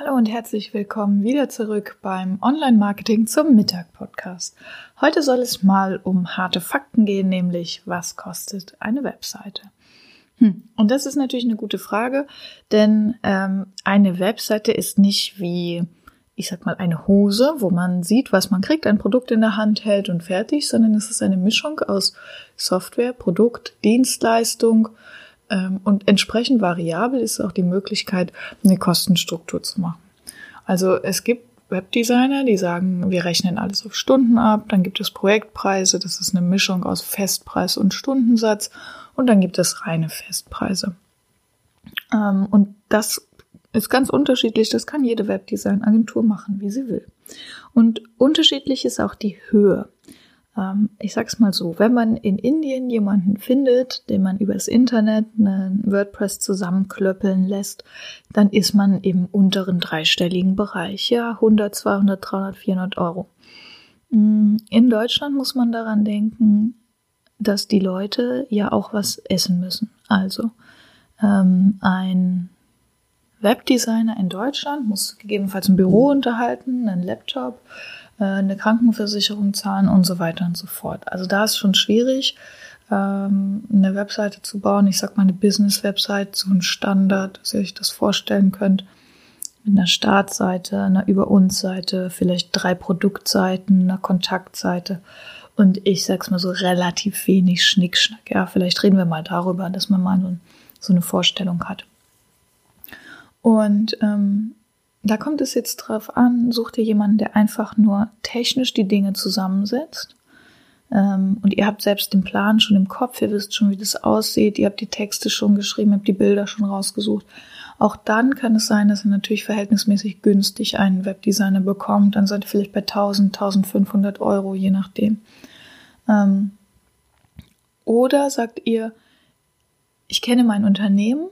Hallo und herzlich willkommen wieder zurück beim Online-Marketing zum Mittag-Podcast. Heute soll es mal um harte Fakten gehen, nämlich was kostet eine Webseite? Hm. Und das ist natürlich eine gute Frage, denn ähm, eine Webseite ist nicht wie ich sag mal, eine Hose, wo man sieht, was man kriegt, ein Produkt in der Hand hält und fertig, sondern es ist eine Mischung aus Software, Produkt, Dienstleistung und entsprechend variabel ist auch die Möglichkeit, eine Kostenstruktur zu machen. Also es gibt Webdesigner, die sagen, wir rechnen alles auf Stunden ab, dann gibt es Projektpreise, das ist eine Mischung aus Festpreis und Stundensatz und dann gibt es reine Festpreise. Ähm, und das ist ganz unterschiedlich. Das kann jede Webdesign-Agentur machen, wie sie will. Und unterschiedlich ist auch die Höhe. Ähm, ich sag's mal so, wenn man in Indien jemanden findet, den man übers Internet einen WordPress zusammenklöppeln lässt, dann ist man im unteren dreistelligen Bereich. Ja, 100, 200, 300, 400 Euro. Mm, in Deutschland muss man daran denken, dass die Leute ja auch was essen müssen. Also ähm, ein Webdesigner in Deutschland muss gegebenenfalls ein Büro unterhalten, einen Laptop, eine Krankenversicherung zahlen und so weiter und so fort. Also da ist schon schwierig, ähm, eine Webseite zu bauen. Ich sag mal eine Business-Website, so ein Standard, dass ihr euch das vorstellen könnt. Mit einer Startseite, einer Über uns Seite, vielleicht drei Produktseiten, einer Kontaktseite. Und ich sag's mal so relativ wenig Schnickschnack. Ja, vielleicht reden wir mal darüber, dass man mal so, so eine Vorstellung hat. Und ähm, da kommt es jetzt drauf an, such dir jemanden, der einfach nur technisch die Dinge zusammensetzt. Ähm, und ihr habt selbst den Plan schon im Kopf, ihr wisst schon, wie das aussieht, ihr habt die Texte schon geschrieben, habt die Bilder schon rausgesucht. Auch dann kann es sein, dass ihr natürlich verhältnismäßig günstig einen Webdesigner bekommt. Dann seid ihr vielleicht bei 1000, 1500 Euro, je nachdem. Ähm, oder sagt ihr, ich kenne mein Unternehmen,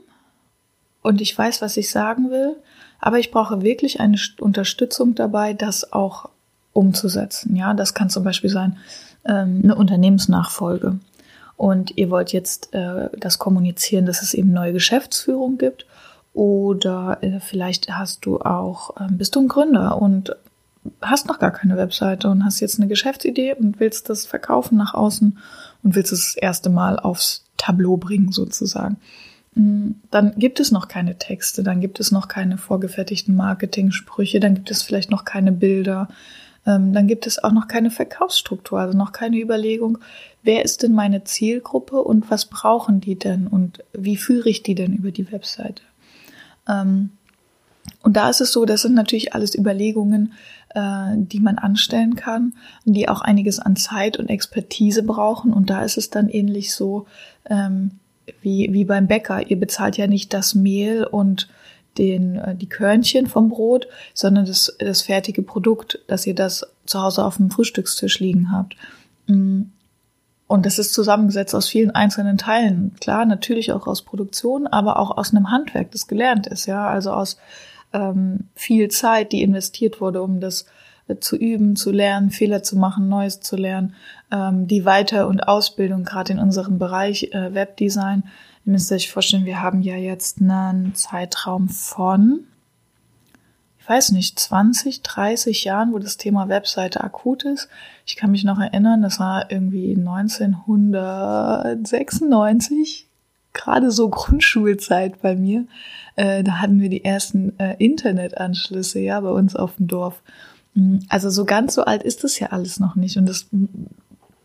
und ich weiß, was ich sagen will, aber ich brauche wirklich eine Unterstützung dabei, das auch umzusetzen. Ja, das kann zum Beispiel sein ähm, eine Unternehmensnachfolge. Und ihr wollt jetzt äh, das kommunizieren, dass es eben neue Geschäftsführung gibt. Oder äh, vielleicht hast du auch, äh, bist du ein Gründer und hast noch gar keine Webseite und hast jetzt eine Geschäftsidee und willst das verkaufen nach außen und willst es das erste Mal aufs Tableau bringen sozusagen. Mm, dann gibt es noch keine Texte, dann gibt es noch keine vorgefertigten Marketing-Sprüche, dann gibt es vielleicht noch keine Bilder, ähm, dann gibt es auch noch keine Verkaufsstruktur, also noch keine Überlegung, wer ist denn meine Zielgruppe und was brauchen die denn und wie führe ich die denn über die Webseite. Ähm, und da ist es so, das sind natürlich alles Überlegungen, äh, die man anstellen kann, die auch einiges an Zeit und Expertise brauchen. Und da ist es dann ähnlich so, ähm, wie, wie beim Bäcker. Ihr bezahlt ja nicht das Mehl und den, äh, die Körnchen vom Brot, sondern das, das fertige Produkt, dass ihr das zu Hause auf dem Frühstückstisch liegen habt. Mm. Und das ist zusammengesetzt aus vielen einzelnen Teilen. Klar, natürlich auch aus Produktion, aber auch aus einem Handwerk, das gelernt ist, ja. Also aus ähm, viel Zeit, die investiert wurde, um das zu üben, zu lernen, Fehler zu machen, Neues zu lernen, ähm, die Weiter- und Ausbildung, gerade in unserem Bereich äh, Webdesign. Ihr müsst euch vorstellen, wir haben ja jetzt einen Zeitraum von, ich weiß nicht, 20, 30 Jahren, wo das Thema Webseite akut ist. Ich kann mich noch erinnern, das war irgendwie 1996, gerade so Grundschulzeit bei mir. Äh, da hatten wir die ersten äh, Internetanschlüsse, ja, bei uns auf dem Dorf. Also so ganz so alt ist es ja alles noch nicht und es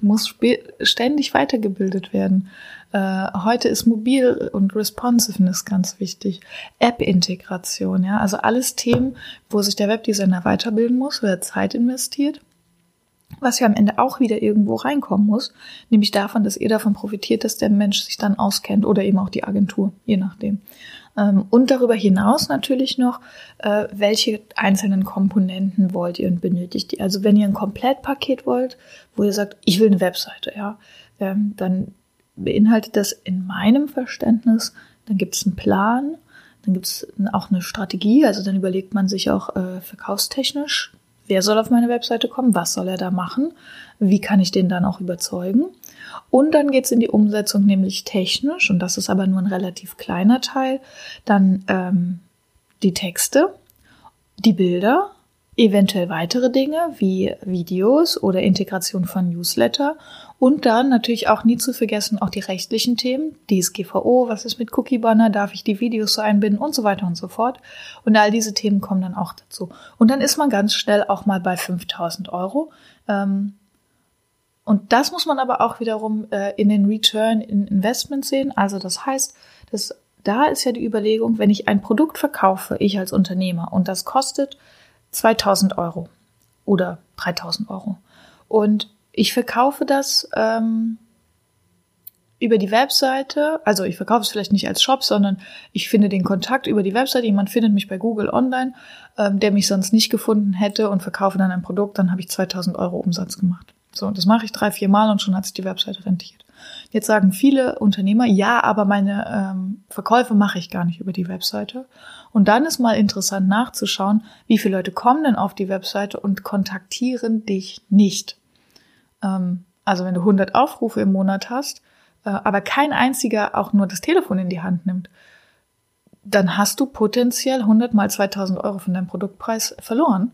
muss ständig weitergebildet werden. Äh, heute ist Mobil und Responsiveness ganz wichtig. App-Integration, ja, also alles Themen, wo sich der Webdesigner weiterbilden muss, wo er Zeit investiert was ja am Ende auch wieder irgendwo reinkommen muss, nämlich davon, dass ihr davon profitiert, dass der Mensch sich dann auskennt oder eben auch die Agentur, je nachdem. Ähm, und darüber hinaus natürlich noch, äh, welche einzelnen Komponenten wollt ihr und benötigt ihr. Also wenn ihr ein Komplettpaket wollt, wo ihr sagt, ich will eine Webseite, ja, ähm, dann beinhaltet das in meinem Verständnis, dann gibt es einen Plan, dann gibt es auch eine Strategie, also dann überlegt man sich auch äh, verkaufstechnisch, wer soll auf meine Webseite kommen, was soll er da machen, wie kann ich den dann auch überzeugen. Und dann geht's in die Umsetzung, nämlich technisch, und das ist aber nur ein relativ kleiner Teil, dann ähm, die Texte, die Bilder, eventuell weitere Dinge wie Videos oder Integration von Newsletter und dann natürlich auch nie zu vergessen auch die rechtlichen Themen, DSGVO, was ist mit Cookie Banner, darf ich die Videos so einbinden und so weiter und so fort. Und all diese Themen kommen dann auch dazu. Und dann ist man ganz schnell auch mal bei 5000 Euro. Ähm, und das muss man aber auch wiederum äh, in den Return in Investment sehen. Also das heißt, dass da ist ja die Überlegung, wenn ich ein Produkt verkaufe, ich als Unternehmer, und das kostet 2000 Euro oder 3000 Euro. Und ich verkaufe das ähm, über die Webseite, also ich verkaufe es vielleicht nicht als Shop, sondern ich finde den Kontakt über die Webseite. Jemand findet mich bei Google online, ähm, der mich sonst nicht gefunden hätte und verkaufe dann ein Produkt, dann habe ich 2000 Euro Umsatz gemacht. So, und das mache ich drei, vier Mal und schon hat sich die Webseite rentiert. Jetzt sagen viele Unternehmer, ja, aber meine ähm, Verkäufe mache ich gar nicht über die Webseite. Und dann ist mal interessant nachzuschauen, wie viele Leute kommen denn auf die Webseite und kontaktieren dich nicht. Ähm, also wenn du 100 Aufrufe im Monat hast, äh, aber kein einziger auch nur das Telefon in die Hand nimmt, dann hast du potenziell 100 mal 2000 Euro von deinem Produktpreis verloren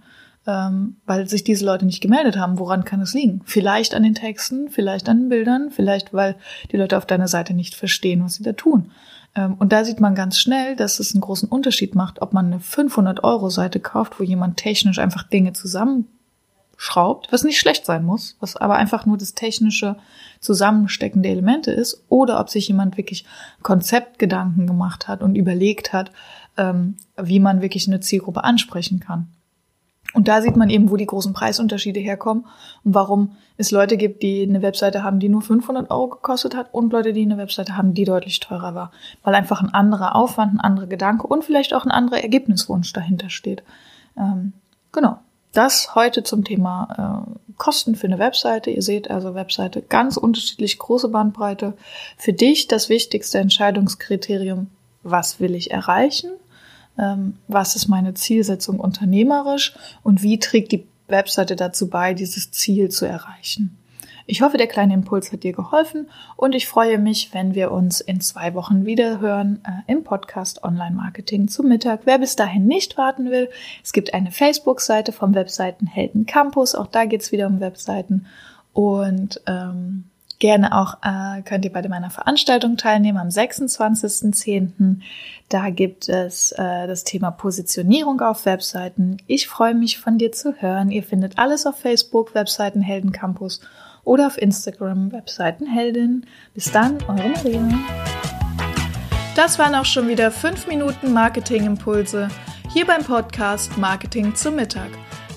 ähm, weil sich diese Leute nicht gemeldet haben. Woran kann es liegen? Vielleicht an den Texten, vielleicht an den Bildern, vielleicht weil die Leute auf deiner Seite nicht verstehen, was sie da tun. Ähm, und da sieht man ganz schnell, dass es einen großen Unterschied macht, ob man eine 500-Euro-Seite kauft, wo jemand technisch einfach Dinge zusammenschraubt, was nicht schlecht sein muss, was aber einfach nur das technische Zusammenstecken der Elemente ist, oder ob sich jemand wirklich Konzeptgedanken gemacht hat und überlegt hat, ähm, wie man wirklich eine Zielgruppe ansprechen kann. Und da sieht man eben, wo die großen Preisunterschiede herkommen und warum es Leute gibt, die eine Webseite haben, die nur 500 Euro gekostet hat und Leute, die eine Webseite haben, die deutlich teurer war. Weil einfach ein anderer Aufwand, ein anderer Gedanke und vielleicht auch ein anderer Ergebniswunsch dahinter steht. Ähm, genau. Das heute zum Thema äh, Kosten für eine Webseite. Ihr seht also Webseite ganz unterschiedlich, große Bandbreite. Für dich das wichtigste Entscheidungskriterium, was will ich erreichen? Ähm, was ist meine Zielsetzung unternehmerisch und wie trägt die Webseite dazu bei, dieses Ziel zu erreichen. Ich hoffe, der kleine Impuls hat dir geholfen und ich freue mich, wenn wir uns in zwei Wochen wieder hören äh, im Podcast Online Marketing zum Mittag. Wer bis dahin nicht warten will, es gibt eine Facebook-Seite vom Webseitenhelden Campus. Auch da geht's wieder um Webseiten. Und ähm, Gerne auch äh, könnt ihr bei meiner Veranstaltung teilnehmen am 26.10. Da gibt es äh, das Thema Positionierung auf Webseiten. Ich freue mich von dir zu hören. Ihr findet alles auf Facebook, Webseitenhelden Campus oder auf Instagram, Webseitenheldin. Bis dann, eure Maria. Das waren auch schon wieder fünf Minuten Marketingimpulse hier beim Podcast Marketing zum Mittag.